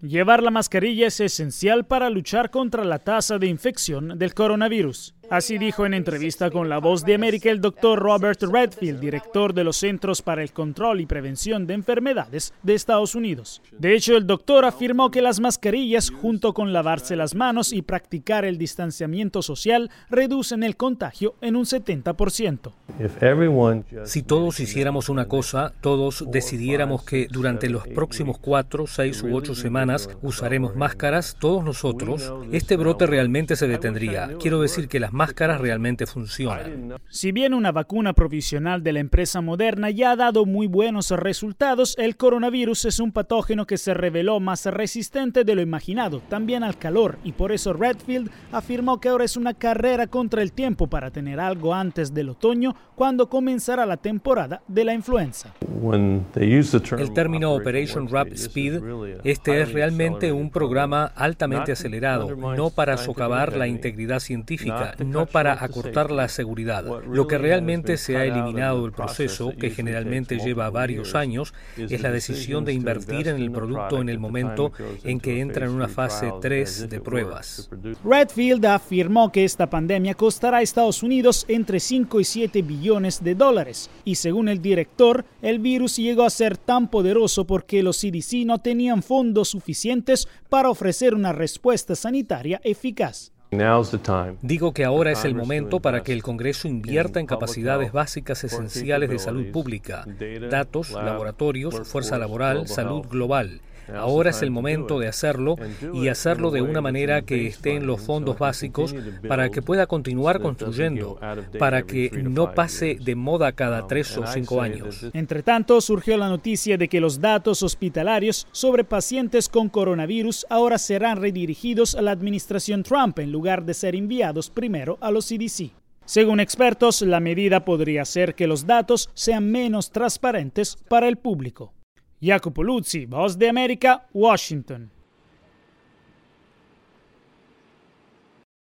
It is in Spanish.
Llevar la mascarilla es esencial para luchar contra la tasa de infección del coronavirus. Así dijo en entrevista con La Voz de América el doctor Robert Redfield, director de los Centros para el Control y Prevención de Enfermedades de Estados Unidos. De hecho, el doctor afirmó que las mascarillas, junto con lavarse las manos y practicar el distanciamiento social, reducen el contagio en un 70%. Si todos hiciéramos una cosa, todos decidiéramos que durante los próximos cuatro, seis u ocho semanas usaremos máscaras, todos nosotros, este brote realmente se detendría. Quiero decir que las máscaras realmente funcionan. Si bien una vacuna provisional de la empresa Moderna ya ha dado muy buenos resultados, el coronavirus es un patógeno que se reveló más resistente de lo imaginado, también al calor, y por eso Redfield afirmó que ahora es una carrera contra el tiempo para tener algo antes del otoño, cuando comenzará la temporada de la influenza. El término Operation Rap Speed, este es realmente un programa altamente acelerado, no para socavar la integridad científica, no para acortar la seguridad. Lo que realmente se ha eliminado del proceso, que generalmente lleva varios años, es la decisión de invertir en el producto en el momento en que entra en una fase 3 de pruebas. Redfield afirmó que esta pandemia costará a Estados Unidos entre 5 y 7 billones de dólares y según el director, el virus llegó a ser tan poderoso porque los CDC no tenían fondos suficientes para ofrecer una respuesta sanitaria eficaz. Digo que ahora es el momento para que el Congreso invierta en capacidades básicas esenciales de salud pública, datos, laboratorios, fuerza laboral, salud global. Ahora es el momento de hacerlo y hacerlo de una manera que esté en los fondos básicos para que pueda continuar construyendo, para que no pase de moda cada tres o cinco años. Entre tanto, surgió la noticia de que los datos hospitalarios sobre pacientes con coronavirus ahora serán redirigidos a la administración Trump en lugar de ser enviados primero a los CDC. Según expertos, la medida podría hacer que los datos sean menos transparentes para el público. Jacopo Luzzi, Voz de América, Washington.